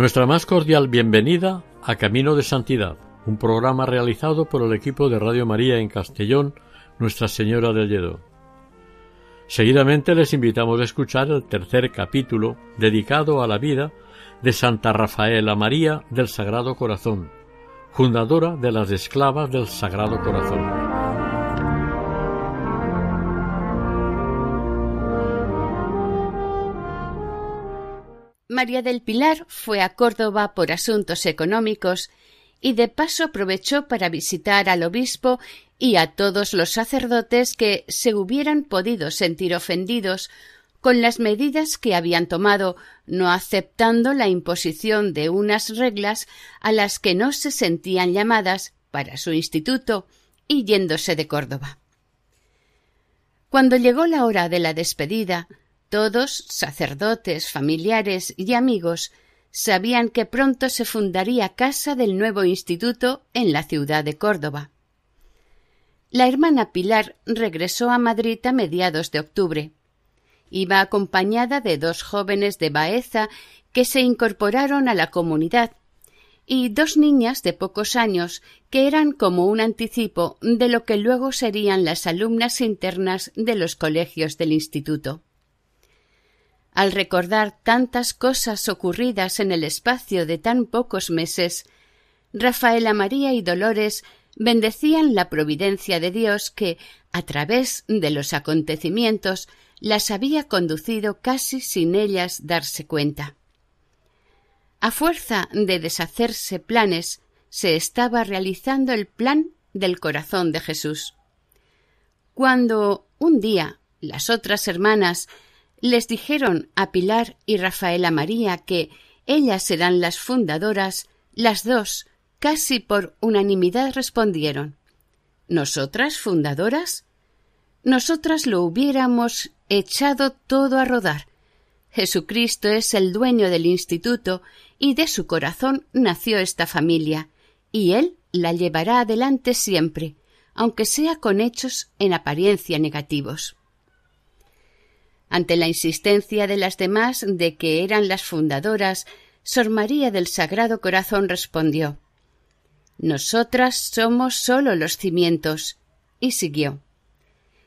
Nuestra más cordial bienvenida a Camino de Santidad, un programa realizado por el equipo de Radio María en Castellón, Nuestra Señora del Lledo. Seguidamente les invitamos a escuchar el tercer capítulo dedicado a la vida de Santa Rafaela María del Sagrado Corazón, fundadora de las Esclavas del Sagrado Corazón. María del Pilar fue a Córdoba por asuntos económicos y de paso aprovechó para visitar al obispo y a todos los sacerdotes que se hubieran podido sentir ofendidos con las medidas que habían tomado, no aceptando la imposición de unas reglas a las que no se sentían llamadas para su instituto y yéndose de Córdoba. Cuando llegó la hora de la despedida, todos, sacerdotes, familiares y amigos, sabían que pronto se fundaría casa del nuevo instituto en la ciudad de Córdoba. La hermana Pilar regresó a Madrid a mediados de octubre. Iba acompañada de dos jóvenes de Baeza que se incorporaron a la comunidad y dos niñas de pocos años que eran como un anticipo de lo que luego serían las alumnas internas de los colegios del instituto. Al recordar tantas cosas ocurridas en el espacio de tan pocos meses, Rafaela María y Dolores bendecían la providencia de Dios que, a través de los acontecimientos, las había conducido casi sin ellas darse cuenta. A fuerza de deshacerse planes, se estaba realizando el plan del corazón de Jesús. Cuando un día las otras hermanas les dijeron a Pilar y Rafaela María que ellas serán las fundadoras, las dos, casi por unanimidad respondieron ¿Nosotras fundadoras? Nosotras lo hubiéramos echado todo a rodar. Jesucristo es el dueño del instituto y de su corazón nació esta familia, y Él la llevará adelante siempre, aunque sea con hechos en apariencia negativos. Ante la insistencia de las demás de que eran las fundadoras, Sor María del Sagrado Corazón respondió Nosotras somos sólo los cimientos. y siguió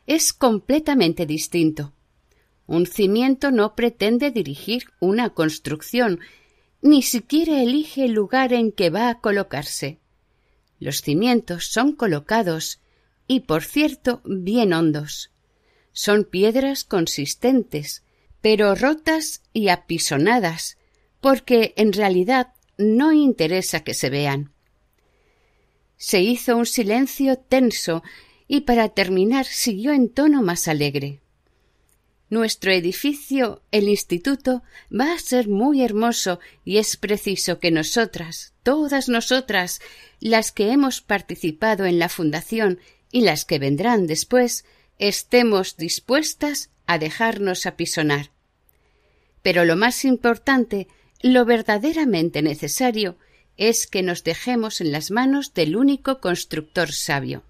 Es completamente distinto. Un cimiento no pretende dirigir una construcción, ni siquiera elige el lugar en que va a colocarse. Los cimientos son colocados y, por cierto, bien hondos. Son piedras consistentes, pero rotas y apisonadas, porque en realidad no interesa que se vean. Se hizo un silencio tenso y para terminar siguió en tono más alegre. Nuestro edificio, el instituto, va a ser muy hermoso y es preciso que nosotras, todas nosotras, las que hemos participado en la fundación y las que vendrán después, estemos dispuestas a dejarnos apisonar. Pero lo más importante, lo verdaderamente necesario, es que nos dejemos en las manos del único constructor sabio.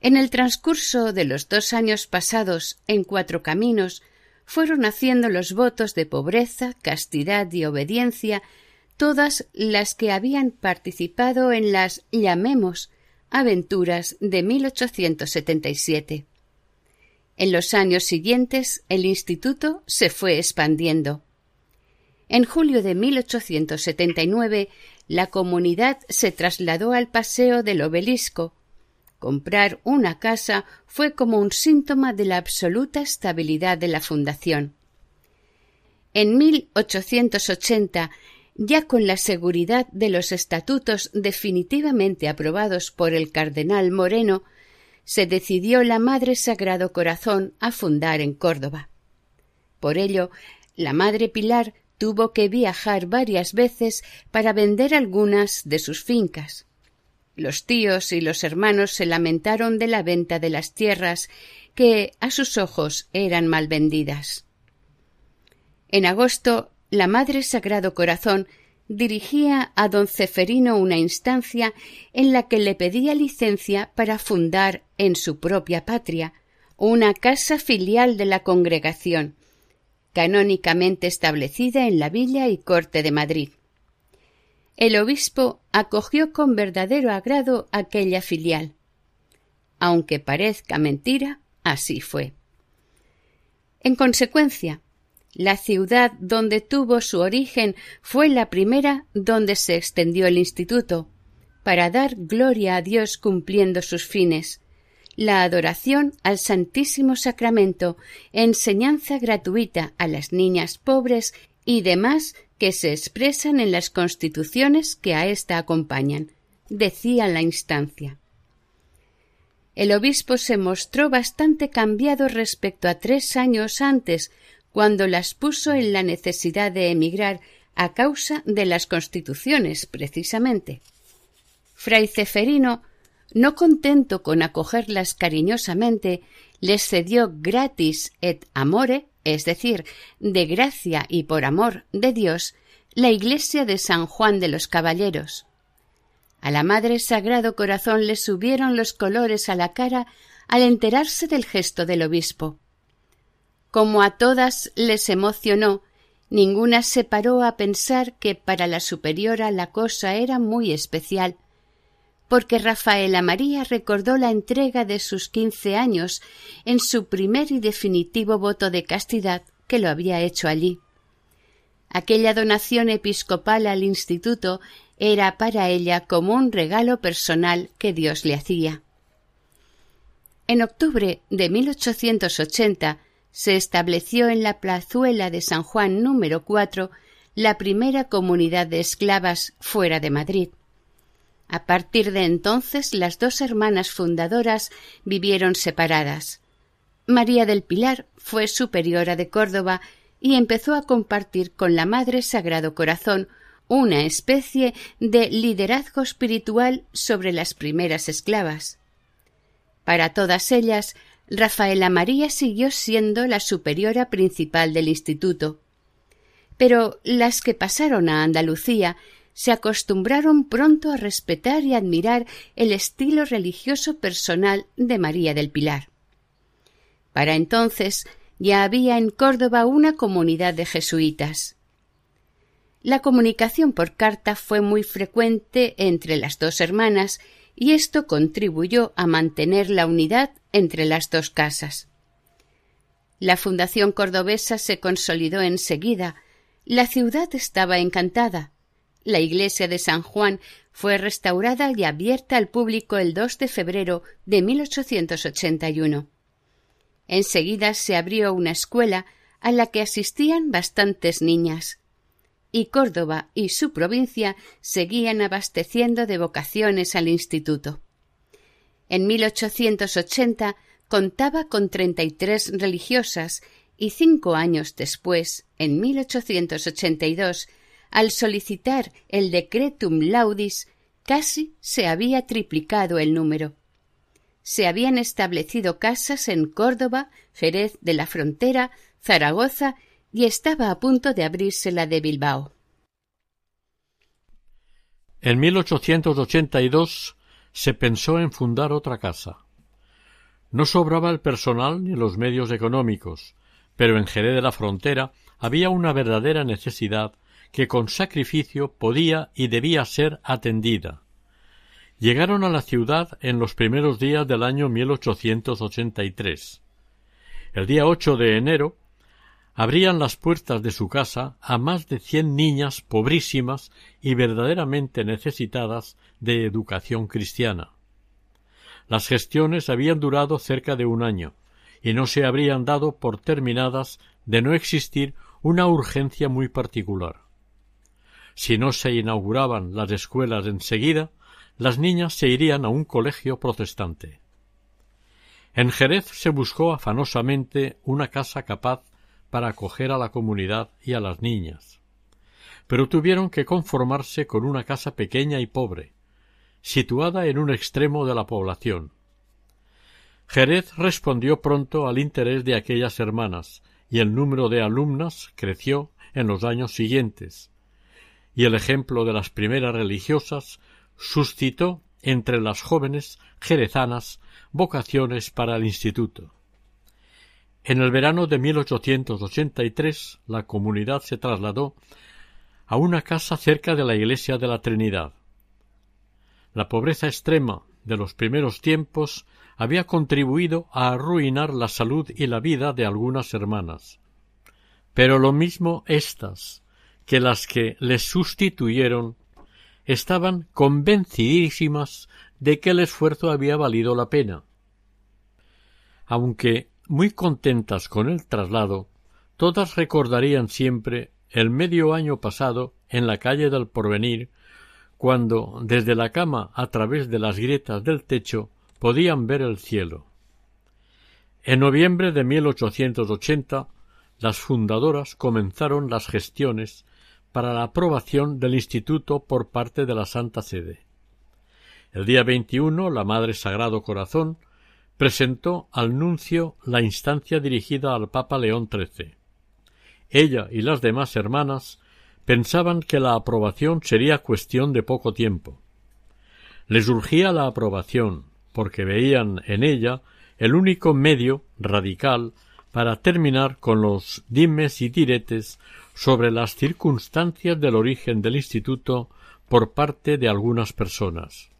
En el transcurso de los dos años pasados en Cuatro Caminos fueron haciendo los votos de pobreza, castidad y obediencia todas las que habían participado en las llamemos Aventuras de 1877. En los años siguientes el instituto se fue expandiendo. En julio de 1879 la comunidad se trasladó al paseo del obelisco. Comprar una casa fue como un síntoma de la absoluta estabilidad de la fundación. En 1880 ya con la seguridad de los estatutos definitivamente aprobados por el cardenal Moreno, se decidió la Madre Sagrado Corazón a fundar en Córdoba. Por ello, la Madre Pilar tuvo que viajar varias veces para vender algunas de sus fincas. Los tíos y los hermanos se lamentaron de la venta de las tierras que a sus ojos eran mal vendidas. En agosto, la Madre Sagrado Corazón dirigía a don Ceferino una instancia en la que le pedía licencia para fundar en su propia patria una casa filial de la congregación, canónicamente establecida en la villa y corte de Madrid. El obispo acogió con verdadero agrado aquella filial. Aunque parezca mentira, así fue. En consecuencia, la ciudad donde tuvo su origen fue la primera donde se extendió el instituto, para dar gloria a Dios cumpliendo sus fines, la adoración al Santísimo Sacramento, enseñanza gratuita a las niñas pobres y demás que se expresan en las constituciones que a ésta acompañan, decía la instancia. El obispo se mostró bastante cambiado respecto a tres años antes, cuando las puso en la necesidad de emigrar a causa de las constituciones, precisamente. Fray Ceferino, no contento con acogerlas cariñosamente, les cedió gratis et amore, es decir, de gracia y por amor de Dios, la iglesia de San Juan de los Caballeros. A la Madre Sagrado Corazón le subieron los colores a la cara al enterarse del gesto del obispo. Como a todas les emocionó, ninguna se paró a pensar que para la superiora la cosa era muy especial, porque Rafaela María recordó la entrega de sus quince años en su primer y definitivo voto de castidad que lo había hecho allí. Aquella donación episcopal al instituto era para ella como un regalo personal que Dios le hacía. En octubre de 1880 se estableció en la plazuela de San Juan número 4 la primera comunidad de esclavas fuera de Madrid. A partir de entonces las dos hermanas fundadoras vivieron separadas. María del Pilar fue superiora de Córdoba y empezó a compartir con la Madre Sagrado Corazón una especie de liderazgo espiritual sobre las primeras esclavas. Para todas ellas, Rafaela María siguió siendo la superiora principal del instituto. Pero las que pasaron a Andalucía se acostumbraron pronto a respetar y admirar el estilo religioso personal de María del Pilar. Para entonces ya había en Córdoba una comunidad de jesuitas. La comunicación por carta fue muy frecuente entre las dos hermanas y esto contribuyó a mantener la unidad entre las dos casas. La fundación cordobesa se consolidó enseguida. La ciudad estaba encantada. La iglesia de San Juan fue restaurada y abierta al público el 2 de febrero de 1881. Enseguida se abrió una escuela a la que asistían bastantes niñas y Córdoba y su provincia seguían abasteciendo de vocaciones al instituto. En 1880 contaba con treinta y tres religiosas y cinco años después, en 1882, al solicitar el decretum laudis, casi se había triplicado el número. Se habían establecido casas en Córdoba, Jerez de la Frontera, Zaragoza y estaba a punto de abrirse la de Bilbao. En 1882 se pensó en fundar otra casa. No sobraba el personal ni los medios económicos, pero en Jerez de la Frontera había una verdadera necesidad que con sacrificio podía y debía ser atendida. Llegaron a la ciudad en los primeros días del año 1883. El día 8 de enero abrían las puertas de su casa a más de cien niñas pobrísimas y verdaderamente necesitadas de educación cristiana. Las gestiones habían durado cerca de un año y no se habrían dado por terminadas de no existir una urgencia muy particular. Si no se inauguraban las escuelas enseguida, las niñas se irían a un colegio protestante. En Jerez se buscó afanosamente una casa capaz para acoger a la comunidad y a las niñas. Pero tuvieron que conformarse con una casa pequeña y pobre, situada en un extremo de la población. Jerez respondió pronto al interés de aquellas hermanas, y el número de alumnas creció en los años siguientes, y el ejemplo de las primeras religiosas suscitó entre las jóvenes jerezanas vocaciones para el instituto. En el verano de 1883 la comunidad se trasladó a una casa cerca de la iglesia de la Trinidad. La pobreza extrema de los primeros tiempos había contribuido a arruinar la salud y la vida de algunas hermanas. Pero lo mismo éstas que las que les sustituyeron estaban convencidísimas de que el esfuerzo había valido la pena. Aunque muy contentas con el traslado, todas recordarían siempre el medio año pasado en la calle del Porvenir, cuando desde la cama a través de las grietas del techo podían ver el cielo. En noviembre de 1880 las fundadoras comenzaron las gestiones para la aprobación del instituto por parte de la Santa Sede. El día 21 la Madre Sagrado Corazón presentó al nuncio la instancia dirigida al Papa León XIII. Ella y las demás hermanas pensaban que la aprobación sería cuestión de poco tiempo. Les urgía la aprobación, porque veían en ella el único medio radical para terminar con los dimes y diretes sobre las circunstancias del origen del instituto por parte de algunas personas.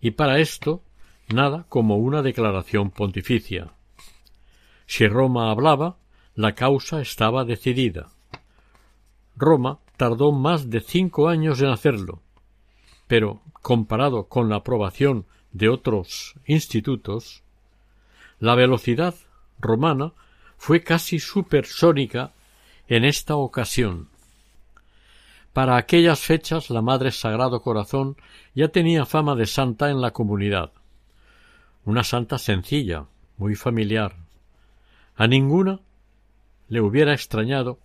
Y para esto nada como una declaración pontificia. Si Roma hablaba, la causa estaba decidida. Roma tardó más de cinco años en hacerlo, pero comparado con la aprobación de otros institutos, la velocidad romana fue casi supersónica en esta ocasión. Para aquellas fechas la Madre Sagrado Corazón ya tenía fama de santa en la comunidad. Una santa sencilla, muy familiar. A ninguna le hubiera extrañado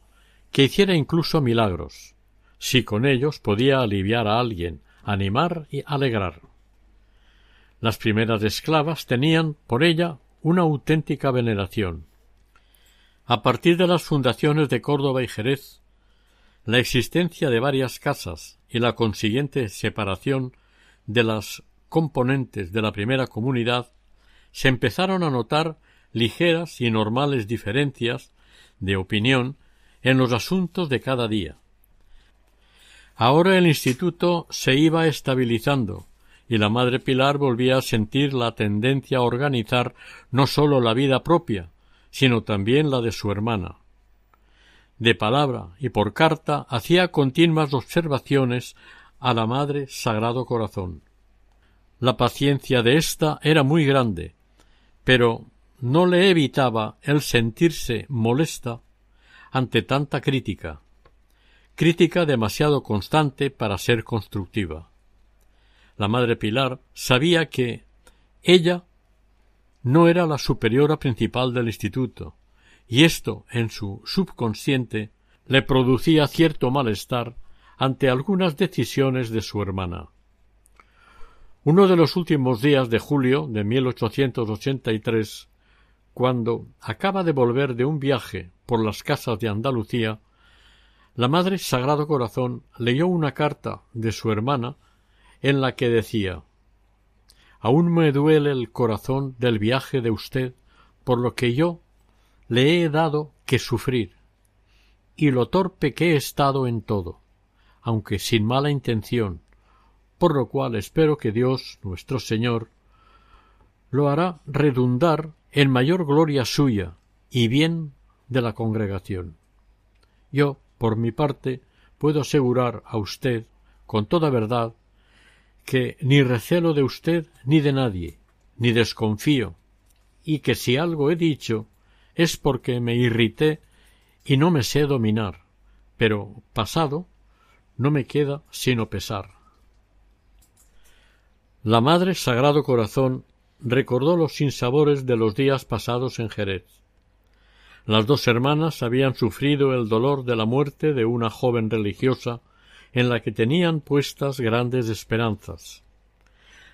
que hiciera incluso milagros, si con ellos podía aliviar a alguien, animar y alegrar. Las primeras esclavas tenían por ella una auténtica veneración. A partir de las fundaciones de Córdoba y Jerez, la existencia de varias casas y la consiguiente separación de las componentes de la primera comunidad, se empezaron a notar ligeras y normales diferencias de opinión en los asuntos de cada día. Ahora el instituto se iba estabilizando y la madre Pilar volvía a sentir la tendencia a organizar no sólo la vida propia, sino también la de su hermana. De palabra y por carta hacía continuas observaciones a la Madre Sagrado Corazón. La paciencia de ésta era muy grande, pero no le evitaba el sentirse molesta ante tanta crítica, crítica demasiado constante para ser constructiva. La Madre Pilar sabía que ella no era la superiora principal del instituto, y esto en su subconsciente le producía cierto malestar ante algunas decisiones de su hermana. Uno de los últimos días de julio de 1883, cuando acaba de volver de un viaje por las casas de Andalucía, la Madre Sagrado Corazón leyó una carta de su hermana en la que decía Aún me duele el corazón del viaje de usted por lo que yo le he dado que sufrir y lo torpe que he estado en todo, aunque sin mala intención, por lo cual espero que Dios nuestro Señor lo hará redundar en mayor gloria suya y bien de la congregación. Yo, por mi parte, puedo asegurar a usted con toda verdad que ni recelo de usted ni de nadie, ni desconfío, y que si algo he dicho es porque me irrité y no me sé dominar, pero pasado no me queda sino pesar. La Madre Sagrado Corazón recordó los sinsabores de los días pasados en Jerez. Las dos hermanas habían sufrido el dolor de la muerte de una joven religiosa en la que tenían puestas grandes esperanzas.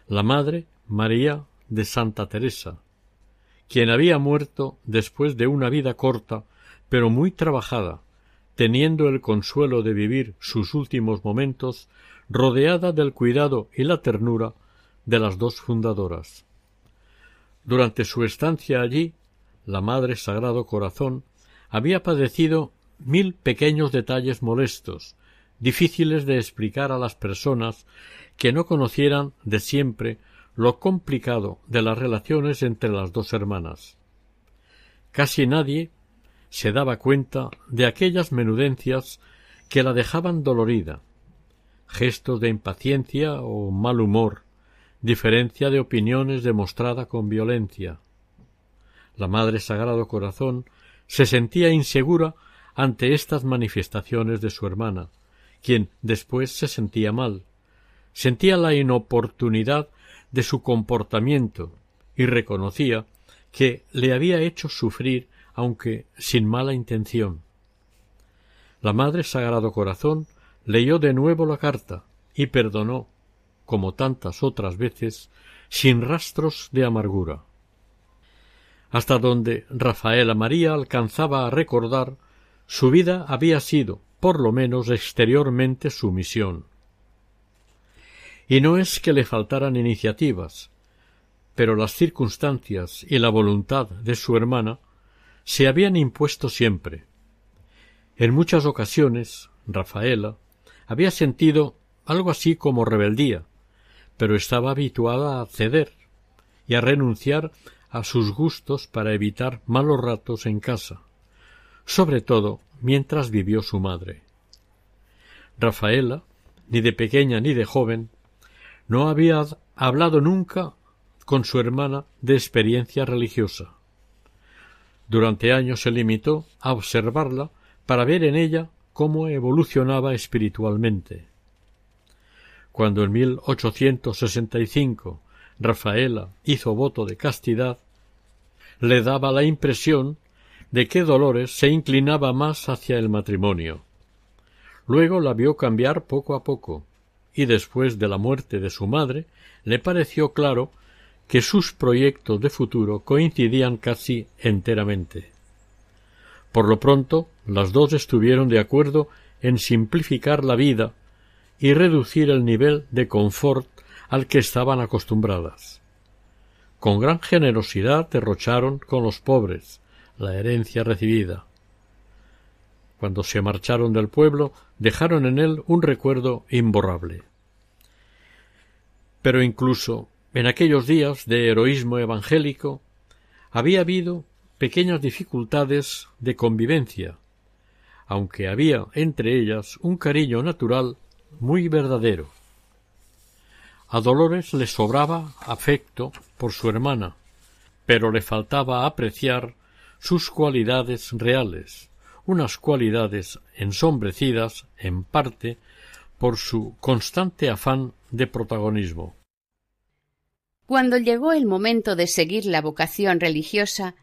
La madre, María de Santa Teresa, quien había muerto después de una vida corta, pero muy trabajada, teniendo el consuelo de vivir sus últimos momentos rodeada del cuidado y la ternura de las dos fundadoras. Durante su estancia allí, la Madre Sagrado Corazón había padecido mil pequeños detalles molestos, difíciles de explicar a las personas que no conocieran de siempre lo complicado de las relaciones entre las dos hermanas. Casi nadie se daba cuenta de aquellas menudencias que la dejaban dolorida, gestos de impaciencia o mal humor, diferencia de opiniones demostrada con violencia. La Madre Sagrado Corazón se sentía insegura ante estas manifestaciones de su hermana, quien después se sentía mal, sentía la inoportunidad de su comportamiento y reconocía que le había hecho sufrir aunque sin mala intención. La Madre Sagrado Corazón leyó de nuevo la carta y perdonó, como tantas otras veces, sin rastros de amargura. Hasta donde Rafaela María alcanzaba a recordar, su vida había sido, por lo menos exteriormente, su misión. Y no es que le faltaran iniciativas, pero las circunstancias y la voluntad de su hermana se habían impuesto siempre. En muchas ocasiones, Rafaela había sentido algo así como rebeldía, pero estaba habituada a ceder y a renunciar a sus gustos para evitar malos ratos en casa, sobre todo mientras vivió su madre. Rafaela, ni de pequeña ni de joven, no había hablado nunca con su hermana de experiencia religiosa. Durante años se limitó a observarla para ver en ella cómo evolucionaba espiritualmente. Cuando en 1865 Rafaela hizo voto de castidad, le daba la impresión de que Dolores se inclinaba más hacia el matrimonio. Luego la vio cambiar poco a poco, y después de la muerte de su madre le pareció claro que sus proyectos de futuro coincidían casi enteramente. Por lo pronto, las dos estuvieron de acuerdo en simplificar la vida y reducir el nivel de confort al que estaban acostumbradas. Con gran generosidad derrocharon con los pobres la herencia recibida. Cuando se marcharon del pueblo, dejaron en él un recuerdo imborrable. Pero incluso en aquellos días de heroísmo evangélico había habido pequeñas dificultades de convivencia, aunque había entre ellas un cariño natural muy verdadero. A Dolores le sobraba afecto por su hermana, pero le faltaba apreciar sus cualidades reales, unas cualidades ensombrecidas, en parte, por su constante afán de protagonismo. Cuando llegó el momento de seguir la vocación religiosa,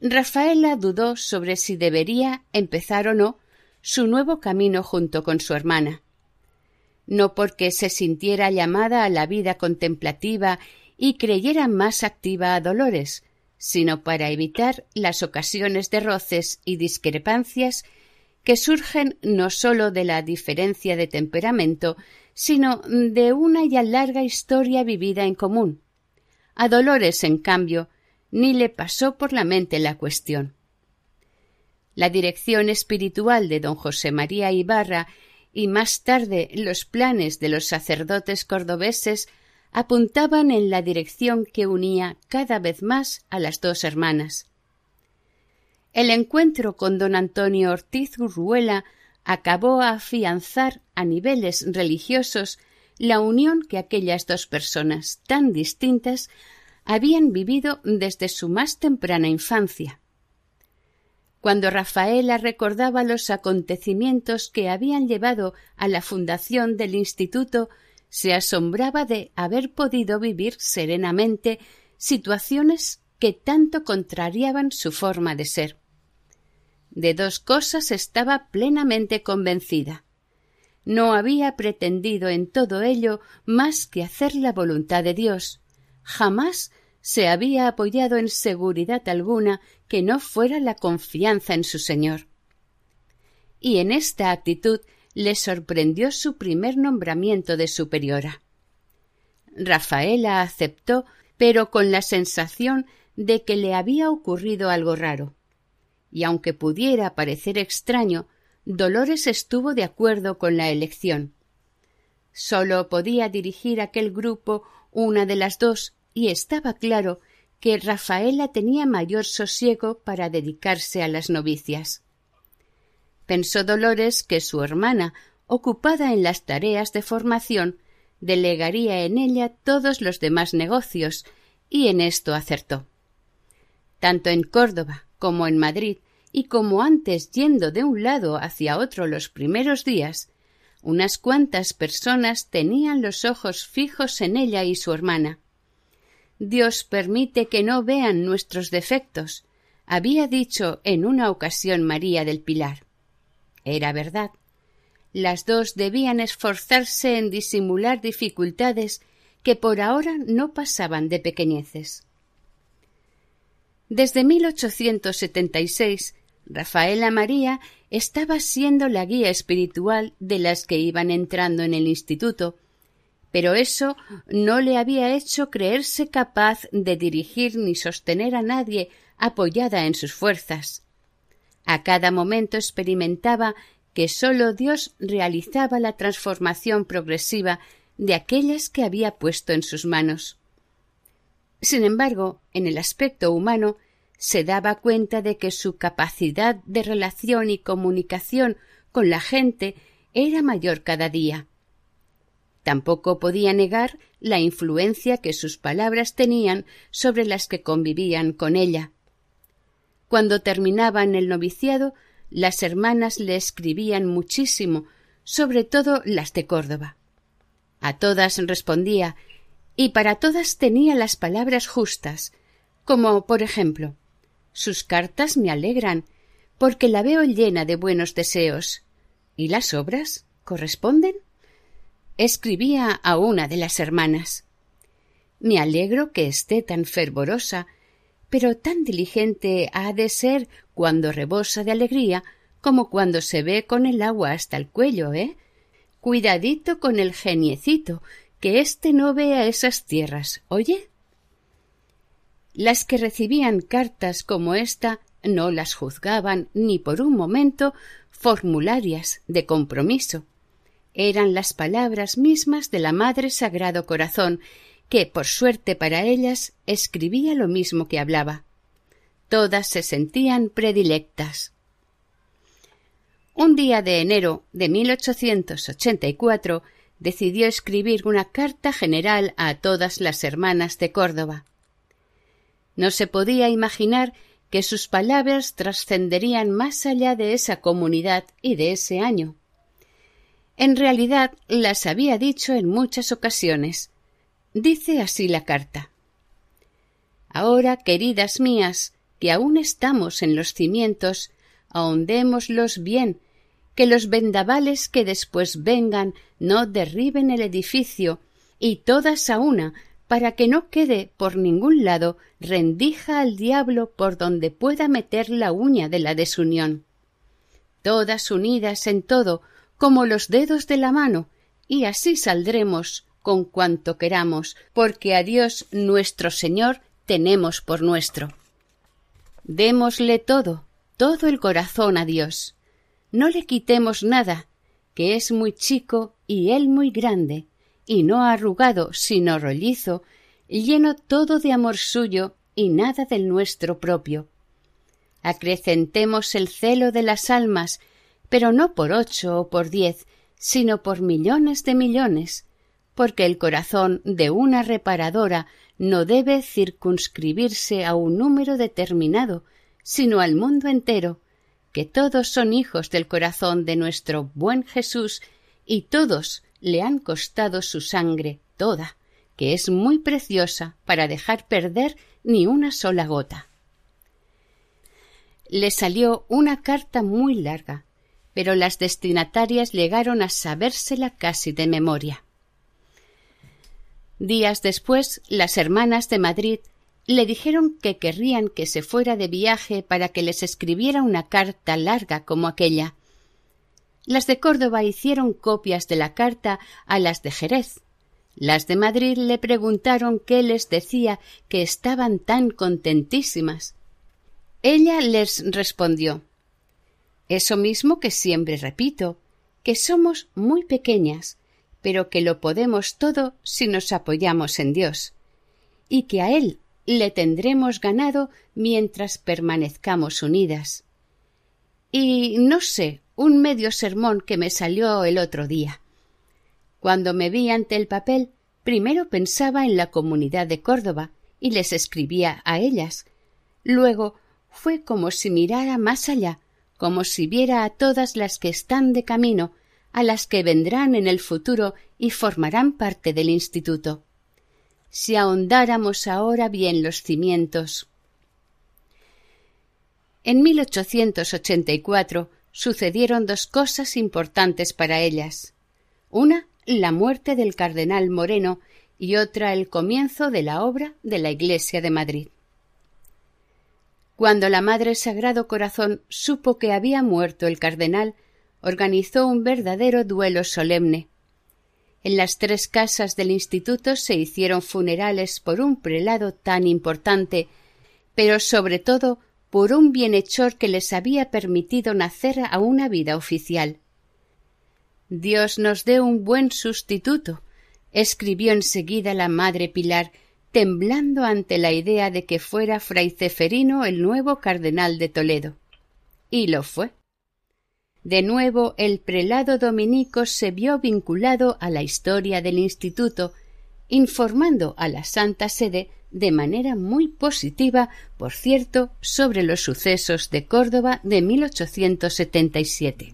Rafaela dudó sobre si debería empezar o no su nuevo camino junto con su hermana. No porque se sintiera llamada a la vida contemplativa y creyera más activa a Dolores, sino para evitar las ocasiones de roces y discrepancias que surgen no sólo de la diferencia de temperamento, sino de una ya larga historia vivida en común, a Dolores, en cambio, ni le pasó por la mente la cuestión. La dirección espiritual de don José María Ibarra y más tarde los planes de los sacerdotes cordobeses apuntaban en la dirección que unía cada vez más a las dos hermanas. El encuentro con don Antonio Ortiz Urruela acabó a afianzar a niveles religiosos la unión que aquellas dos personas tan distintas habían vivido desde su más temprana infancia. Cuando Rafaela recordaba los acontecimientos que habían llevado a la fundación del instituto, se asombraba de haber podido vivir serenamente situaciones que tanto contrariaban su forma de ser. De dos cosas estaba plenamente convencida. No había pretendido en todo ello más que hacer la voluntad de Dios. Jamás se había apoyado en seguridad alguna que no fuera la confianza en su Señor. Y en esta actitud le sorprendió su primer nombramiento de superiora. Rafaela aceptó, pero con la sensación de que le había ocurrido algo raro. Y aunque pudiera parecer extraño, Dolores estuvo de acuerdo con la elección. Solo podía dirigir aquel grupo una de las dos, y estaba claro que Rafaela tenía mayor sosiego para dedicarse a las novicias. Pensó Dolores que su hermana, ocupada en las tareas de formación, delegaría en ella todos los demás negocios, y en esto acertó. Tanto en Córdoba como en Madrid, y como antes yendo de un lado hacia otro los primeros días, unas cuantas personas tenían los ojos fijos en ella y su hermana. Dios permite que no vean nuestros defectos, había dicho en una ocasión María del Pilar. Era verdad. Las dos debían esforzarse en disimular dificultades que por ahora no pasaban de pequeñeces. Desde 1876, Rafaela María estaba siendo la guía espiritual de las que iban entrando en el instituto, pero eso no le había hecho creerse capaz de dirigir ni sostener a nadie apoyada en sus fuerzas. A cada momento experimentaba que sólo Dios realizaba la transformación progresiva de aquellas que había puesto en sus manos. Sin embargo, en el aspecto humano, se daba cuenta de que su capacidad de relación y comunicación con la gente era mayor cada día. Tampoco podía negar la influencia que sus palabras tenían sobre las que convivían con ella. Cuando terminaban el noviciado, las hermanas le escribían muchísimo, sobre todo las de Córdoba. A todas respondía, y para todas tenía las palabras justas, como por ejemplo sus cartas me alegran, porque la veo llena de buenos deseos. ¿Y las obras corresponden? Escribía a una de las hermanas. Me alegro que esté tan fervorosa, pero tan diligente ha de ser cuando rebosa de alegría como cuando se ve con el agua hasta el cuello, ¿eh? Cuidadito con el geniecito, que éste no vea esas tierras, ¿oye? Las que recibían cartas como esta no las juzgaban ni por un momento formularias de compromiso. Eran las palabras mismas de la Madre Sagrado Corazón, que, por suerte para ellas, escribía lo mismo que hablaba. Todas se sentían predilectas. Un día de enero de 1884 decidió escribir una carta general a todas las hermanas de Córdoba. No se podía imaginar que sus palabras trascenderían más allá de esa comunidad y de ese año. En realidad las había dicho en muchas ocasiones. Dice así la carta. Ahora, queridas mías, que aún estamos en los cimientos, ahondémoslos bien, que los vendavales que después vengan no derriben el edificio, y todas a una para que no quede por ningún lado rendija al diablo por donde pueda meter la uña de la desunión. Todas unidas en todo, como los dedos de la mano, y así saldremos con cuanto queramos, porque a Dios nuestro Señor tenemos por nuestro. Démosle todo, todo el corazón a Dios. No le quitemos nada, que es muy chico y él muy grande, y no arrugado, sino rollizo, lleno todo de amor suyo y nada del nuestro propio. Acrecentemos el celo de las almas, pero no por ocho o por diez, sino por millones de millones, porque el corazón de una reparadora no debe circunscribirse a un número determinado, sino al mundo entero, que todos son hijos del corazón de nuestro buen Jesús y todos le han costado su sangre toda, que es muy preciosa para dejar perder ni una sola gota. Le salió una carta muy larga, pero las destinatarias llegaron a sabérsela casi de memoria. Días después, las hermanas de Madrid le dijeron que querrían que se fuera de viaje para que les escribiera una carta larga como aquella. Las de Córdoba hicieron copias de la carta a las de Jerez. Las de Madrid le preguntaron qué les decía que estaban tan contentísimas. Ella les respondió Eso mismo que siempre repito, que somos muy pequeñas, pero que lo podemos todo si nos apoyamos en Dios, y que a Él le tendremos ganado mientras permanezcamos unidas. Y no sé, un medio sermón que me salió el otro día. Cuando me vi ante el papel, primero pensaba en la comunidad de Córdoba y les escribía a ellas. Luego fue como si mirara más allá, como si viera a todas las que están de camino, a las que vendrán en el futuro y formarán parte del instituto. Si ahondáramos ahora bien los cimientos. En 1884 sucedieron dos cosas importantes para ellas. Una, la muerte del cardenal Moreno y otra el comienzo de la obra de la Iglesia de Madrid. Cuando la Madre Sagrado Corazón supo que había muerto el cardenal, organizó un verdadero duelo solemne. En las tres casas del instituto se hicieron funerales por un prelado tan importante, pero sobre todo por un bienhechor que les había permitido nacer a una vida oficial. Dios nos dé un buen sustituto, escribió enseguida la madre Pilar, temblando ante la idea de que fuera fray Ceferino el nuevo cardenal de Toledo. Y lo fue. De nuevo el prelado dominico se vio vinculado a la historia del instituto, informando a la Santa Sede de manera muy positiva, por cierto, sobre los sucesos de Córdoba de 1877.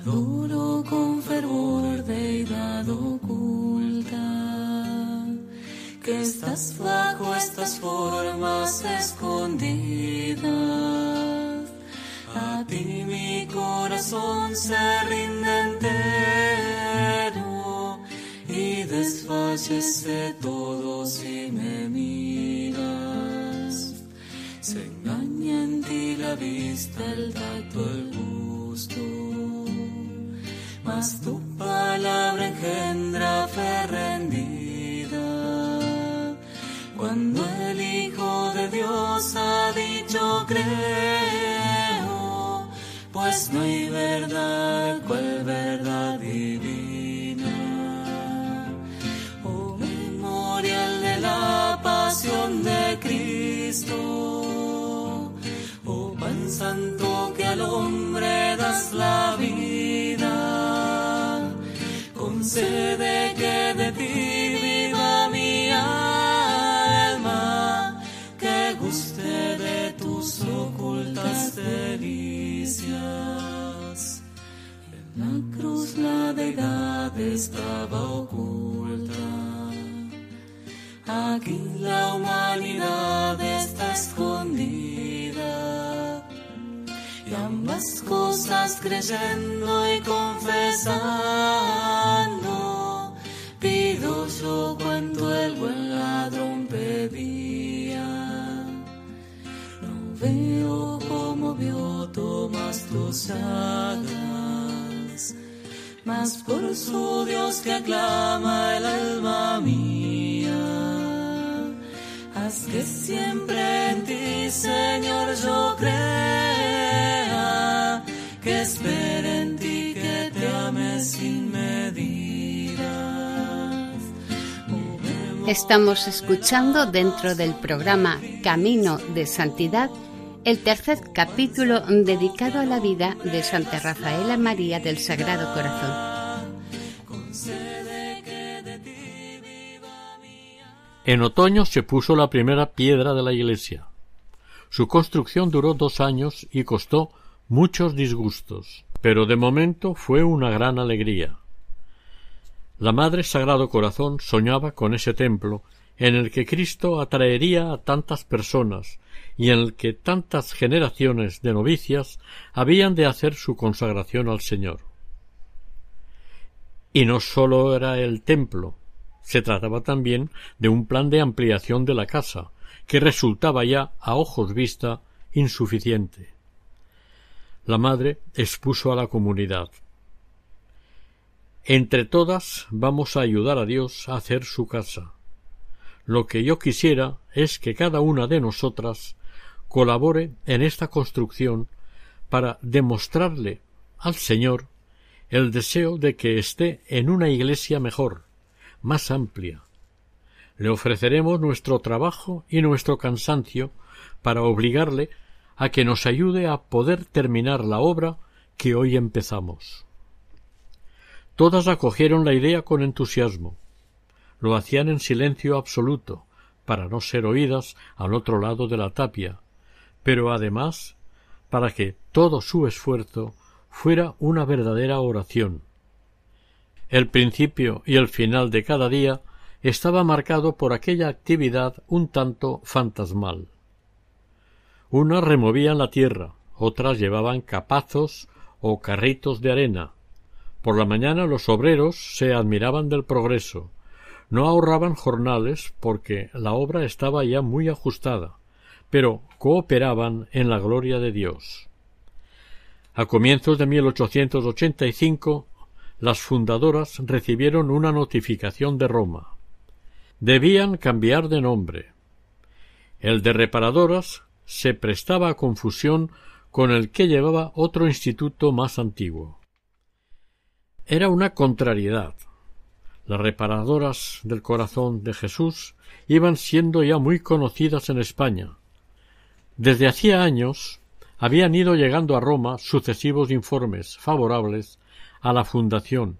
adoro con que estás bajo estas formas escondidas. A ti mi corazón se rinde entero y desfallece todo si me miras. Se engaña en ti la vista, el tacto, el gusto mas tu palabra engendra fe rendida. Cuando el Hijo de Dios ha dicho creo, pues no hay verdad cual verdad divina. Oh memorial de la pasión de Cristo, oh pan santo que al hombre das la vida, concede que de ti la cruz la deidad estaba oculta. Aquí la humanidad está escondida. Y ambas cosas creyendo y confesando, pido yo cuanto el buen ladrón pedía. No veo como vio Tomás tus llagas, mas por su Dios que aclama el alma mía. Haz que siempre en ti, Señor, yo crea, que espere en ti, que te ame sin medidas. Estamos escuchando dentro del programa Camino de Santidad el tercer capítulo dedicado a la vida de Santa Rafaela María del Sagrado Corazón. En otoño se puso la primera piedra de la iglesia. Su construcción duró dos años y costó muchos disgustos. pero de momento fue una gran alegría. La Madre Sagrado Corazón soñaba con ese templo en el que Cristo atraería a tantas personas y en el que tantas generaciones de novicias habían de hacer su consagración al Señor. Y no sólo era el templo, se trataba también de un plan de ampliación de la casa, que resultaba ya a ojos vista insuficiente. La madre expuso a la comunidad. Entre todas vamos a ayudar a Dios a hacer su casa. Lo que yo quisiera es que cada una de nosotras colabore en esta construcción para demostrarle al Señor el deseo de que esté en una iglesia mejor, más amplia. Le ofreceremos nuestro trabajo y nuestro cansancio para obligarle a que nos ayude a poder terminar la obra que hoy empezamos. Todas acogieron la idea con entusiasmo. Lo hacían en silencio absoluto, para no ser oídas al otro lado de la tapia, pero además para que todo su esfuerzo fuera una verdadera oración. El principio y el final de cada día estaba marcado por aquella actividad un tanto fantasmal. Unas removían la tierra, otras llevaban capazos o carritos de arena. Por la mañana los obreros se admiraban del progreso. No ahorraban jornales porque la obra estaba ya muy ajustada, pero cooperaban en la gloria de Dios. A comienzos de 1885, las fundadoras recibieron una notificación de Roma. Debían cambiar de nombre. El de reparadoras se prestaba a confusión con el que llevaba otro instituto más antiguo. Era una contrariedad. Las reparadoras del corazón de Jesús iban siendo ya muy conocidas en España. Desde hacía años habían ido llegando a Roma sucesivos informes favorables a la fundación.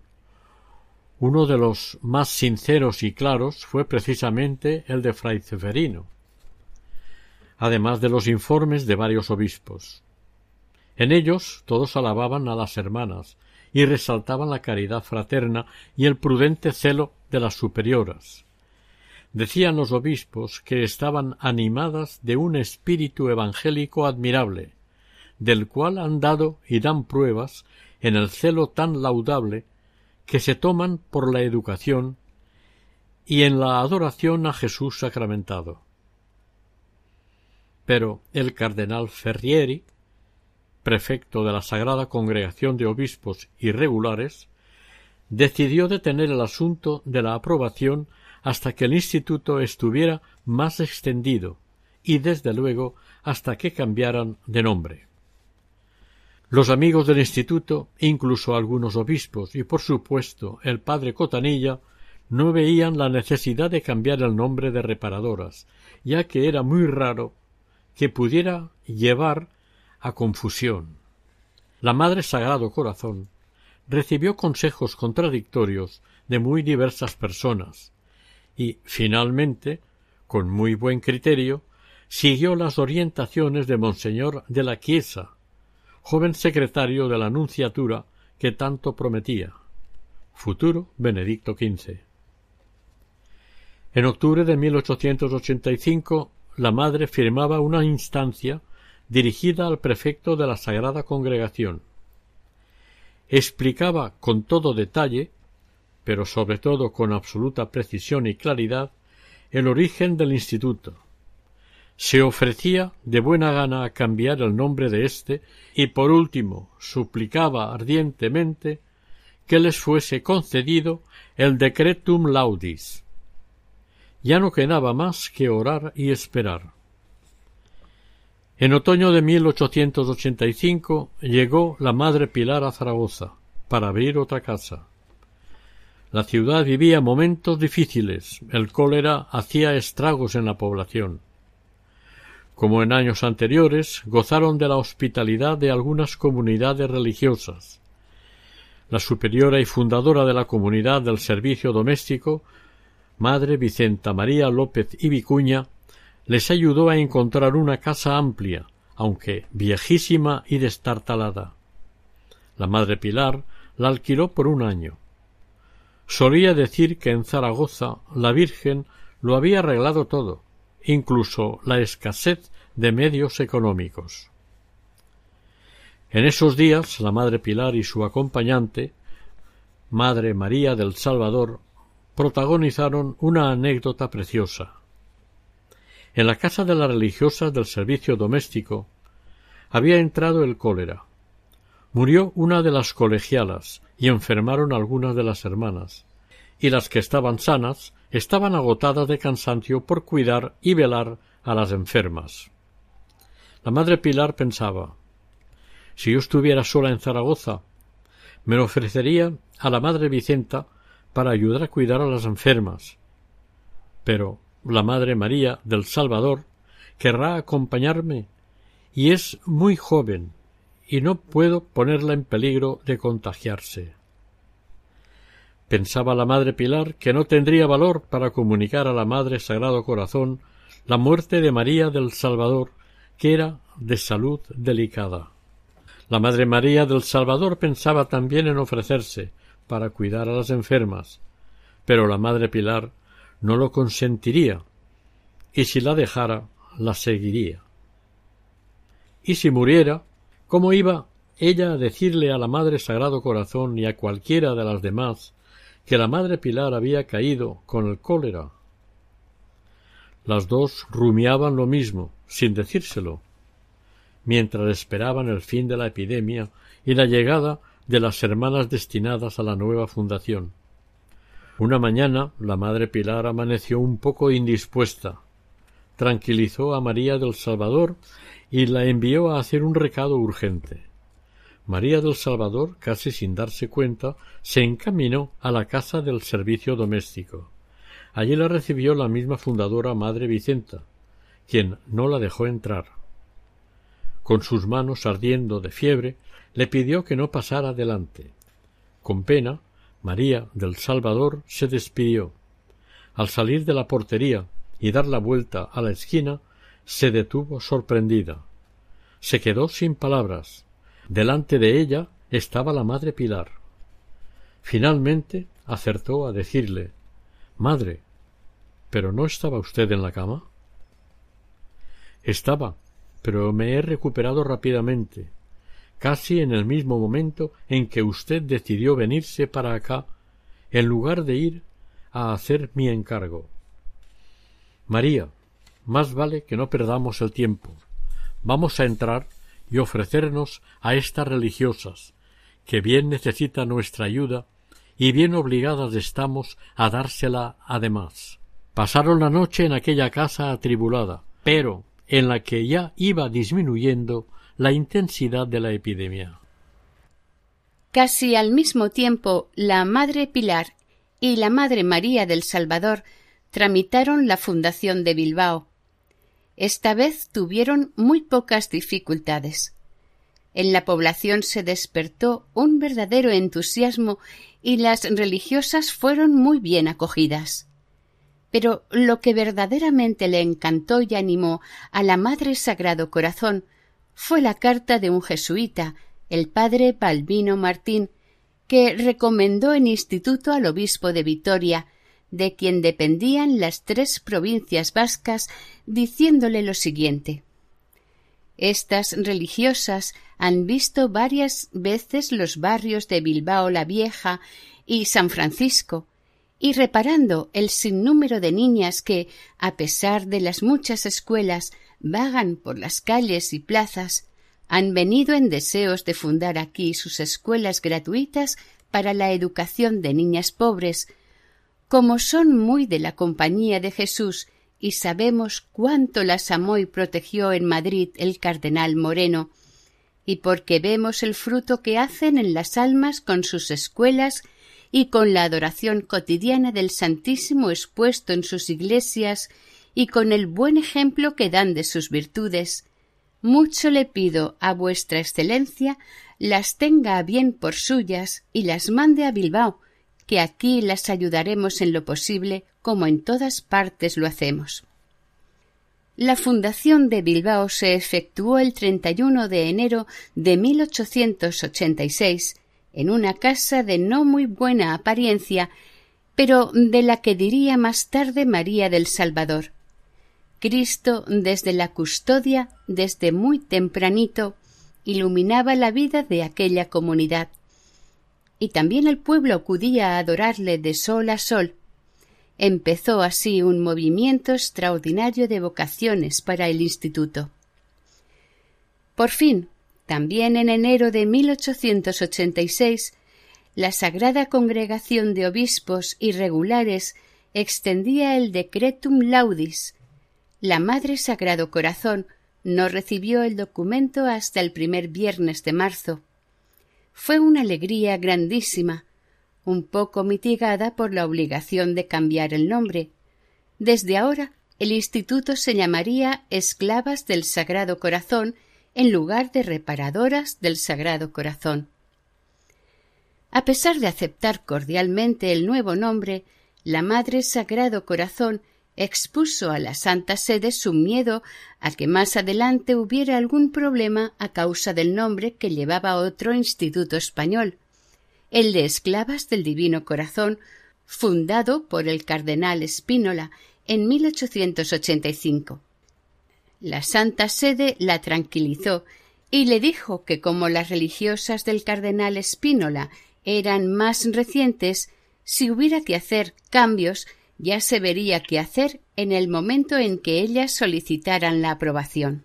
Uno de los más sinceros y claros fue precisamente el de Fray Ceferino, además de los informes de varios obispos. En ellos todos alababan a las hermanas y resaltaban la caridad fraterna y el prudente celo de las superioras. Decían los obispos que estaban animadas de un espíritu evangélico admirable, del cual han dado y dan pruebas en el celo tan laudable que se toman por la educación y en la adoración a Jesús sacramentado. Pero el cardenal Ferrieri, prefecto de la Sagrada Congregación de Obispos Irregulares, decidió detener el asunto de la aprobación hasta que el instituto estuviera más extendido y desde luego hasta que cambiaran de nombre. Los amigos del instituto, incluso algunos obispos y por supuesto el padre Cotanilla, no veían la necesidad de cambiar el nombre de reparadoras, ya que era muy raro que pudiera llevar a confusión. La Madre Sagrado Corazón recibió consejos contradictorios de muy diversas personas y finalmente, con muy buen criterio, siguió las orientaciones de Monseñor de la Chiesa, joven secretario de la Nunciatura que tanto prometía. Futuro Benedicto XV. En octubre de 1885 la madre firmaba una instancia dirigida al prefecto de la Sagrada Congregación. Explicaba con todo detalle, pero sobre todo con absoluta precisión y claridad, el origen del instituto, se ofrecía de buena gana a cambiar el nombre de éste y por último suplicaba ardientemente que les fuese concedido el decretum laudis. Ya no quedaba más que orar y esperar. En otoño de 1885 llegó la Madre Pilar a Zaragoza para abrir otra casa. La ciudad vivía momentos difíciles, el cólera hacía estragos en la población como en años anteriores, gozaron de la hospitalidad de algunas comunidades religiosas. La superiora y fundadora de la comunidad del servicio doméstico, Madre Vicenta María López y Vicuña, les ayudó a encontrar una casa amplia, aunque viejísima y destartalada. La madre Pilar la alquiló por un año. Solía decir que en Zaragoza la Virgen lo había arreglado todo, incluso la escasez de medios económicos. En esos días la madre Pilar y su acompañante, Madre María del Salvador, protagonizaron una anécdota preciosa. En la casa de las religiosas del servicio doméstico había entrado el cólera. Murió una de las colegialas y enfermaron algunas de las hermanas, y las que estaban sanas estaban agotadas de cansancio por cuidar y velar a las enfermas. La madre Pilar pensaba si yo estuviera sola en Zaragoza, me ofrecería a la madre Vicenta para ayudar a cuidar a las enfermas. Pero la madre María del Salvador querrá acompañarme y es muy joven y no puedo ponerla en peligro de contagiarse. Pensaba la madre Pilar que no tendría valor para comunicar a la madre Sagrado Corazón la muerte de María del Salvador, que era de salud delicada. La madre María del Salvador pensaba también en ofrecerse para cuidar a las enfermas, pero la madre Pilar no lo consentiría, y si la dejara, la seguiría. Y si muriera, ¿cómo iba ella a decirle a la Madre Sagrado Corazón y a cualquiera de las demás que la Madre Pilar había caído con el cólera? Las dos rumiaban lo mismo, sin decírselo, mientras esperaban el fin de la epidemia y la llegada de las hermanas destinadas a la nueva fundación. Una mañana la madre Pilar amaneció un poco indispuesta. Tranquilizó a María del Salvador y la envió a hacer un recado urgente. María del Salvador, casi sin darse cuenta, se encaminó a la casa del servicio doméstico. Allí la recibió la misma fundadora Madre Vicenta, quien no la dejó entrar. Con sus manos ardiendo de fiebre, le pidió que no pasara adelante. Con pena, María del Salvador se despidió. Al salir de la portería y dar la vuelta a la esquina, se detuvo sorprendida. Se quedó sin palabras. Delante de ella estaba la madre Pilar. Finalmente acertó a decirle Madre, ¿pero no estaba usted en la cama? Estaba, pero me he recuperado rápidamente, casi en el mismo momento en que usted decidió venirse para acá, en lugar de ir a hacer mi encargo. María, más vale que no perdamos el tiempo. Vamos a entrar y ofrecernos a estas religiosas, que bien necesitan nuestra ayuda y bien obligadas estamos a dársela además. Pasaron la noche en aquella casa atribulada, pero en la que ya iba disminuyendo la intensidad de la epidemia. Casi al mismo tiempo, la Madre Pilar y la Madre María del Salvador tramitaron la fundación de Bilbao. Esta vez tuvieron muy pocas dificultades. En la población se despertó un verdadero entusiasmo y las religiosas fueron muy bien acogidas. Pero lo que verdaderamente le encantó y animó a la Madre Sagrado Corazón fue la carta de un jesuita, el padre Balbino Martín, que recomendó en instituto al obispo de Vitoria, de quien dependían las tres provincias vascas, diciéndole lo siguiente. Estas religiosas han visto varias veces los barrios de Bilbao la Vieja y San Francisco, y reparando el sinnúmero de niñas que, a pesar de las muchas escuelas, vagan por las calles y plazas, han venido en deseos de fundar aquí sus escuelas gratuitas para la educación de niñas pobres, como son muy de la compañía de Jesús y sabemos cuánto las amó y protegió en Madrid el cardenal Moreno, y porque vemos el fruto que hacen en las almas con sus escuelas y con la adoración cotidiana del Santísimo expuesto en sus iglesias y con el buen ejemplo que dan de sus virtudes, mucho le pido a vuestra excelencia las tenga a bien por suyas y las mande a Bilbao, que aquí las ayudaremos en lo posible como en todas partes lo hacemos. La fundación de Bilbao se efectuó el 31 de enero de 1886 en una casa de no muy buena apariencia, pero de la que diría más tarde María del Salvador. Cristo desde la custodia, desde muy tempranito, iluminaba la vida de aquella comunidad. Y también el pueblo acudía a adorarle de sol a sol. Empezó así un movimiento extraordinario de vocaciones para el instituto. Por fin, también en enero de 1886, la Sagrada Congregación de Obispos Irregulares extendía el Decretum Laudis. La Madre Sagrado Corazón no recibió el documento hasta el primer viernes de marzo. Fue una alegría grandísima, un poco mitigada por la obligación de cambiar el nombre. Desde ahora el instituto se llamaría Esclavas del Sagrado Corazón en lugar de reparadoras del Sagrado Corazón. A pesar de aceptar cordialmente el nuevo nombre, la Madre Sagrado Corazón expuso a la Santa Sede su miedo a que más adelante hubiera algún problema a causa del nombre que llevaba otro instituto español, el de Esclavas del Divino Corazón, fundado por el cardenal Spínola en 1885. La Santa Sede la tranquilizó y le dijo que como las religiosas del cardenal Spínola eran más recientes, si hubiera que hacer cambios, ya se vería qué hacer en el momento en que ellas solicitaran la aprobación.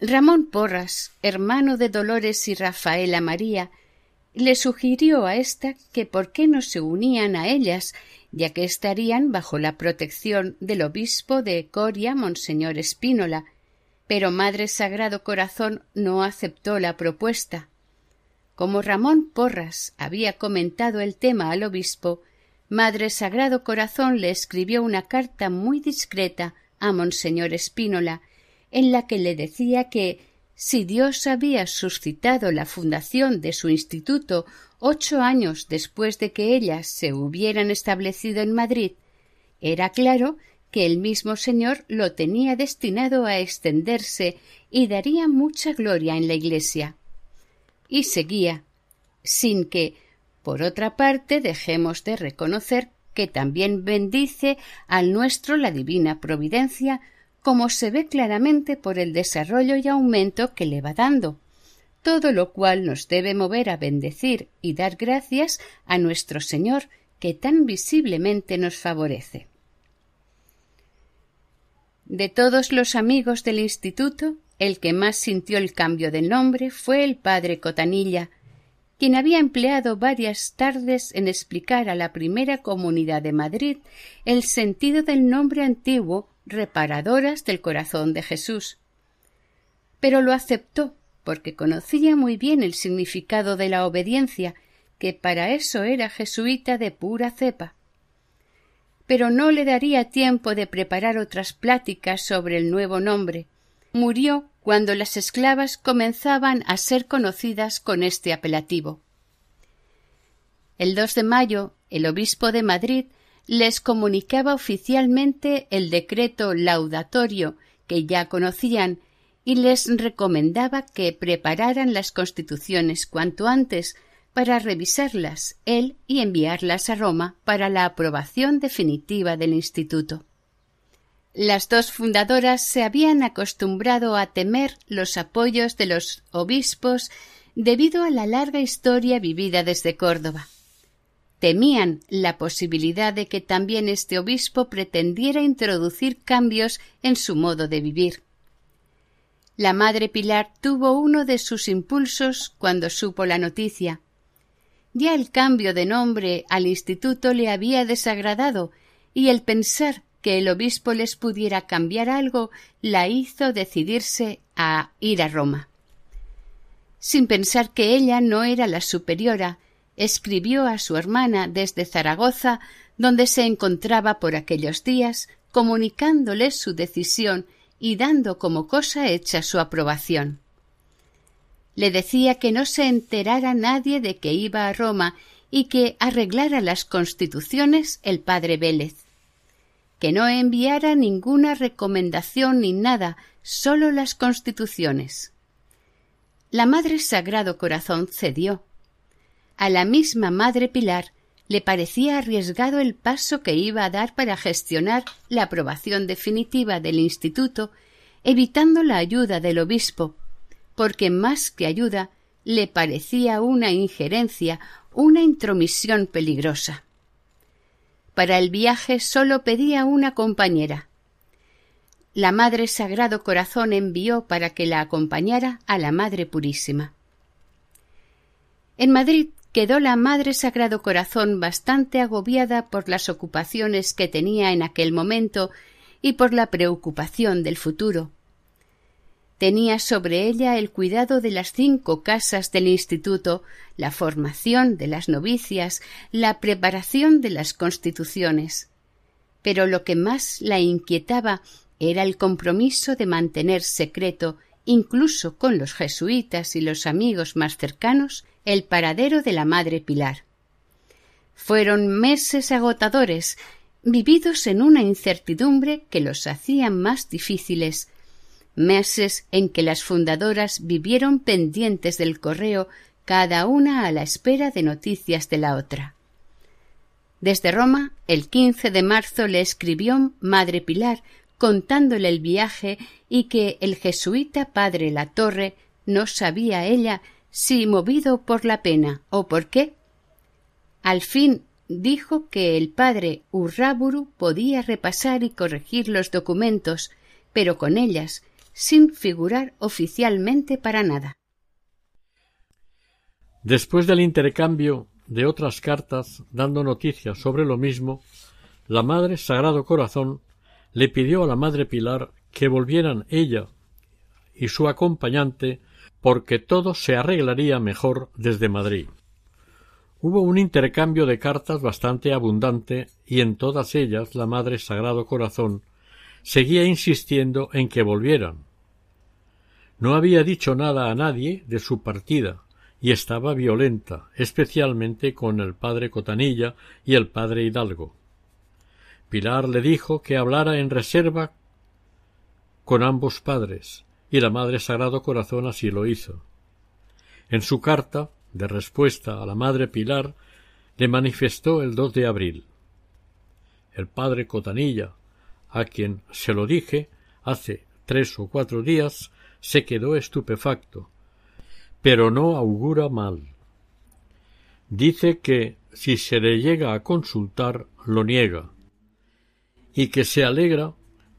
Ramón Porras, hermano de Dolores y Rafaela María, le sugirió a ésta que por qué no se unían a ellas ya que estarían bajo la protección del obispo de Coria, Monseñor Espínola, pero Madre Sagrado Corazón no aceptó la propuesta. Como Ramón Porras había comentado el tema al obispo, Madre Sagrado Corazón le escribió una carta muy discreta a Monseñor Espínola, en la que le decía que si Dios había suscitado la fundación de su instituto ocho años después de que ellas se hubieran establecido en Madrid, era claro que el mismo Señor lo tenía destinado a extenderse y daría mucha gloria en la Iglesia. Y seguía, sin que, por otra parte, dejemos de reconocer que también bendice al nuestro la divina providencia como se ve claramente por el desarrollo y aumento que le va dando, todo lo cual nos debe mover a bendecir y dar gracias a nuestro Señor que tan visiblemente nos favorece. De todos los amigos del instituto, el que más sintió el cambio de nombre fue el padre Cotanilla, quien había empleado varias tardes en explicar a la primera comunidad de Madrid el sentido del nombre antiguo reparadoras del corazón de Jesús. Pero lo aceptó porque conocía muy bien el significado de la obediencia, que para eso era jesuita de pura cepa. Pero no le daría tiempo de preparar otras pláticas sobre el nuevo nombre. Murió cuando las esclavas comenzaban a ser conocidas con este apelativo. El 2 de mayo, el obispo de Madrid les comunicaba oficialmente el decreto laudatorio que ya conocían y les recomendaba que prepararan las constituciones cuanto antes para revisarlas él y enviarlas a Roma para la aprobación definitiva del instituto. Las dos fundadoras se habían acostumbrado a temer los apoyos de los obispos debido a la larga historia vivida desde Córdoba temían la posibilidad de que también este obispo pretendiera introducir cambios en su modo de vivir. La madre Pilar tuvo uno de sus impulsos cuando supo la noticia. Ya el cambio de nombre al instituto le había desagradado y el pensar que el obispo les pudiera cambiar algo la hizo decidirse a ir a Roma. Sin pensar que ella no era la superiora, escribió a su hermana desde Zaragoza, donde se encontraba por aquellos días, comunicándole su decisión y dando como cosa hecha su aprobación. Le decía que no se enterara nadie de que iba a Roma y que arreglara las constituciones el padre Vélez. Que no enviara ninguna recomendación ni nada, sólo las constituciones. La Madre Sagrado Corazón cedió. A la misma Madre Pilar le parecía arriesgado el paso que iba a dar para gestionar la aprobación definitiva del instituto, evitando la ayuda del obispo, porque más que ayuda le parecía una injerencia, una intromisión peligrosa. Para el viaje sólo pedía una compañera. La Madre Sagrado Corazón envió para que la acompañara a la Madre Purísima. En Madrid quedó la Madre Sagrado Corazón bastante agobiada por las ocupaciones que tenía en aquel momento y por la preocupación del futuro tenía sobre ella el cuidado de las cinco casas del instituto, la formación de las novicias, la preparación de las constituciones. Pero lo que más la inquietaba era el compromiso de mantener secreto, incluso con los jesuitas y los amigos más cercanos, el paradero de la Madre Pilar. Fueron meses agotadores, vividos en una incertidumbre que los hacía más difíciles, meses en que las fundadoras vivieron pendientes del correo cada una a la espera de noticias de la otra. Desde Roma, el 15 de marzo le escribió Madre Pilar contándole el viaje y que el jesuita padre La Torre no sabía ella si movido por la pena o por qué. Al fin dijo que el padre Urráburu podía repasar y corregir los documentos, pero con ellas sin figurar oficialmente para nada. Después del intercambio de otras cartas dando noticias sobre lo mismo, la Madre Sagrado Corazón le pidió a la Madre Pilar que volvieran ella y su acompañante porque todo se arreglaría mejor desde Madrid. Hubo un intercambio de cartas bastante abundante y en todas ellas la Madre Sagrado Corazón seguía insistiendo en que volvieran. No había dicho nada a nadie de su partida y estaba violenta, especialmente con el padre Cotanilla y el padre Hidalgo. Pilar le dijo que hablara en reserva con ambos padres, y la Madre Sagrado Corazón así lo hizo. En su carta de respuesta a la Madre Pilar le manifestó el 2 de abril. El padre Cotanilla a quien se lo dije hace tres o cuatro días, se quedó estupefacto, pero no augura mal. Dice que si se le llega a consultar lo niega, y que se alegra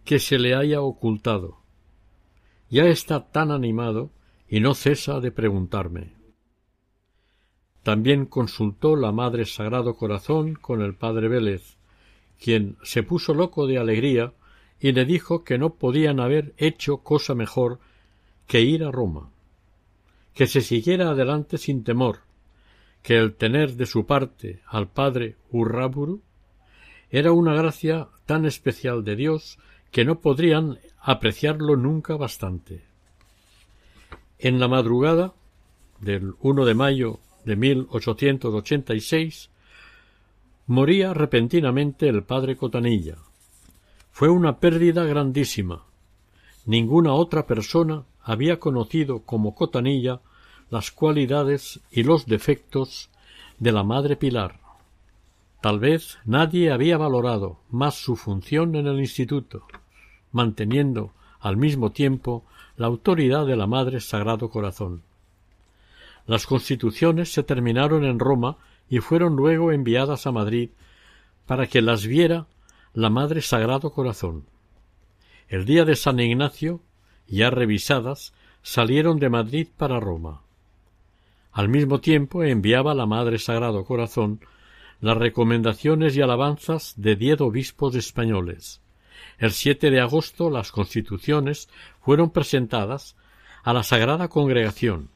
que se le haya ocultado. Ya está tan animado y no cesa de preguntarme. También consultó la Madre Sagrado Corazón con el Padre Vélez, quien se puso loco de alegría y le dijo que no podían haber hecho cosa mejor que ir a Roma, que se siguiera adelante sin temor, que el tener de su parte al padre Urráburu era una gracia tan especial de Dios que no podrían apreciarlo nunca bastante. En la madrugada del 1 de mayo de 1886 moría repentinamente el padre Cotanilla. Fue una pérdida grandísima. Ninguna otra persona había conocido como Cotanilla las cualidades y los defectos de la Madre Pilar. Tal vez nadie había valorado más su función en el instituto, manteniendo al mismo tiempo la autoridad de la Madre Sagrado Corazón. Las constituciones se terminaron en Roma y fueron luego enviadas a Madrid para que las viera la Madre Sagrado Corazón. El día de San Ignacio, ya revisadas, salieron de Madrid para Roma. Al mismo tiempo enviaba la Madre Sagrado Corazón las recomendaciones y alabanzas de diez obispos españoles. El 7 de agosto las constituciones fueron presentadas a la Sagrada Congregación.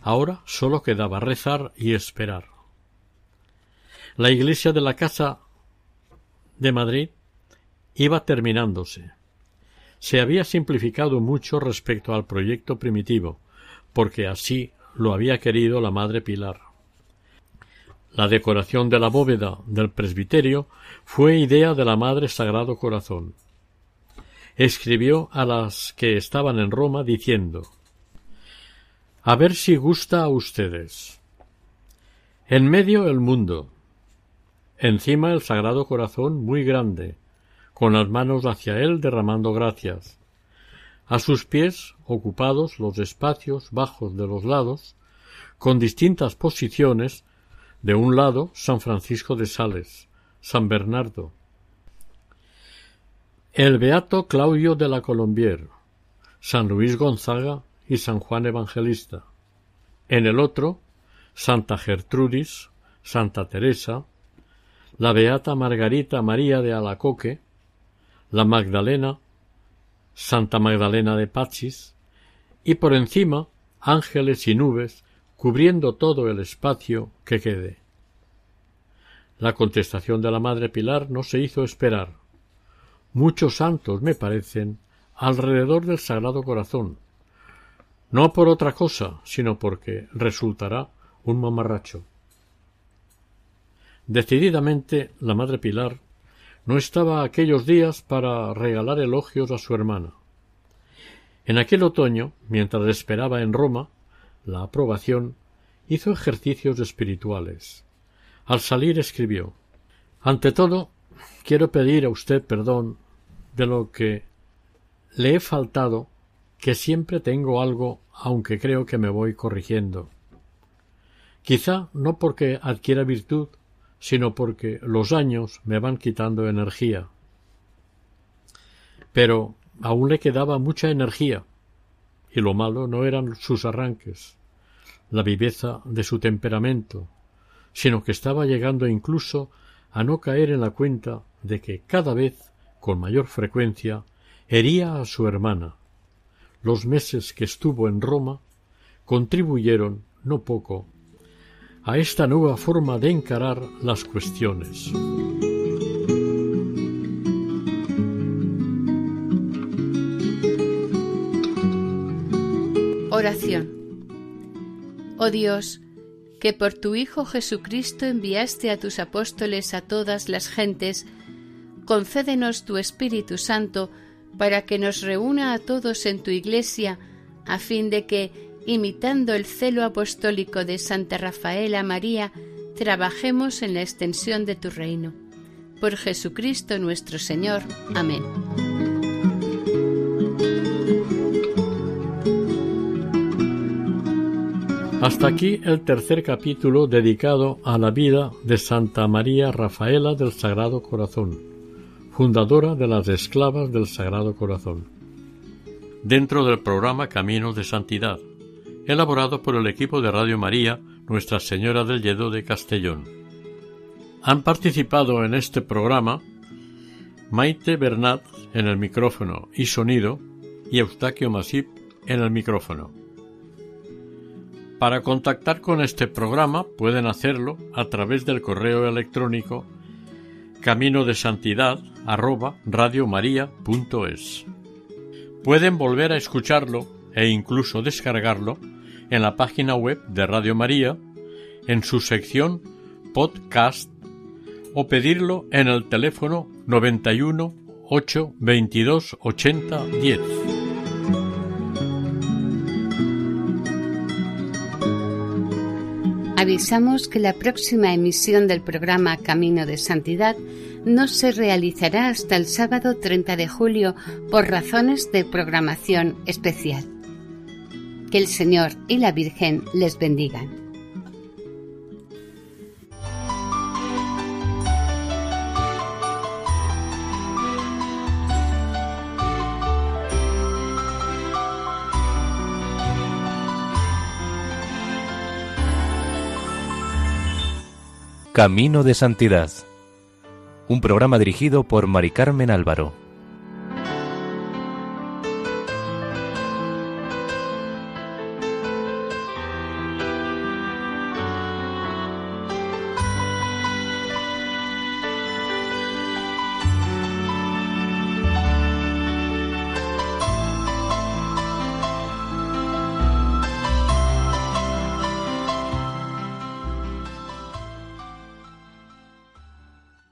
Ahora sólo quedaba rezar y esperar. La iglesia de la Casa de Madrid iba terminándose. Se había simplificado mucho respecto al proyecto primitivo, porque así lo había querido la Madre Pilar. La decoración de la bóveda del presbiterio fue idea de la Madre Sagrado Corazón. Escribió a las que estaban en Roma diciendo A ver si gusta a ustedes. En medio el mundo. Encima el Sagrado Corazón muy grande, con las manos hacia él derramando gracias. A sus pies, ocupados los espacios bajos de los lados, con distintas posiciones de un lado, San Francisco de Sales, San Bernardo, el Beato Claudio de la Colombier, San Luis Gonzaga y San Juan Evangelista. En el otro, Santa Gertrudis, Santa Teresa, la Beata Margarita María de Alacoque, la Magdalena, Santa Magdalena de Pachis, y por encima ángeles y nubes cubriendo todo el espacio que quede. La contestación de la Madre Pilar no se hizo esperar. Muchos santos, me parecen, alrededor del Sagrado Corazón, no por otra cosa, sino porque resultará un mamarracho. Decididamente la Madre Pilar no estaba aquellos días para regalar elogios a su hermana. En aquel otoño, mientras esperaba en Roma, la aprobación, hizo ejercicios espirituales. Al salir escribió Ante todo, quiero pedir a usted perdón de lo que le he faltado, que siempre tengo algo, aunque creo que me voy corrigiendo. Quizá no porque adquiera virtud, sino porque los años me van quitando energía. Pero aún le quedaba mucha energía, y lo malo no eran sus arranques, la viveza de su temperamento, sino que estaba llegando incluso a no caer en la cuenta de que cada vez, con mayor frecuencia, hería a su hermana. Los meses que estuvo en Roma contribuyeron, no poco, a esta nueva forma de encarar las cuestiones. Oración. Oh Dios, que por tu Hijo Jesucristo enviaste a tus apóstoles a todas las gentes, concédenos tu Espíritu Santo para que nos reúna a todos en tu Iglesia, a fin de que, imitando el celo apostólico de Santa Rafaela María, trabajemos en la extensión de tu reino. Por Jesucristo nuestro Señor. Amén. Hasta aquí el tercer capítulo dedicado a la vida de Santa María Rafaela del Sagrado Corazón, fundadora de las Esclavas del Sagrado Corazón. Dentro del programa Caminos de Santidad, elaborado por el equipo de Radio María Nuestra Señora del Lledo de Castellón. Han participado en este programa Maite Bernat en el micrófono y sonido y Eustaquio Masip en el micrófono. Para contactar con este programa pueden hacerlo a través del correo electrónico camino de santidad Pueden volver a escucharlo e incluso descargarlo en la página web de Radio María, en su sección podcast o pedirlo en el teléfono 91 8 22 80 10. Avisamos que la próxima emisión del programa Camino de Santidad no se realizará hasta el sábado 30 de julio por razones de programación especial. Que el Señor y la Virgen les bendigan. Camino de Santidad. Un programa dirigido por Mari Carmen Álvaro.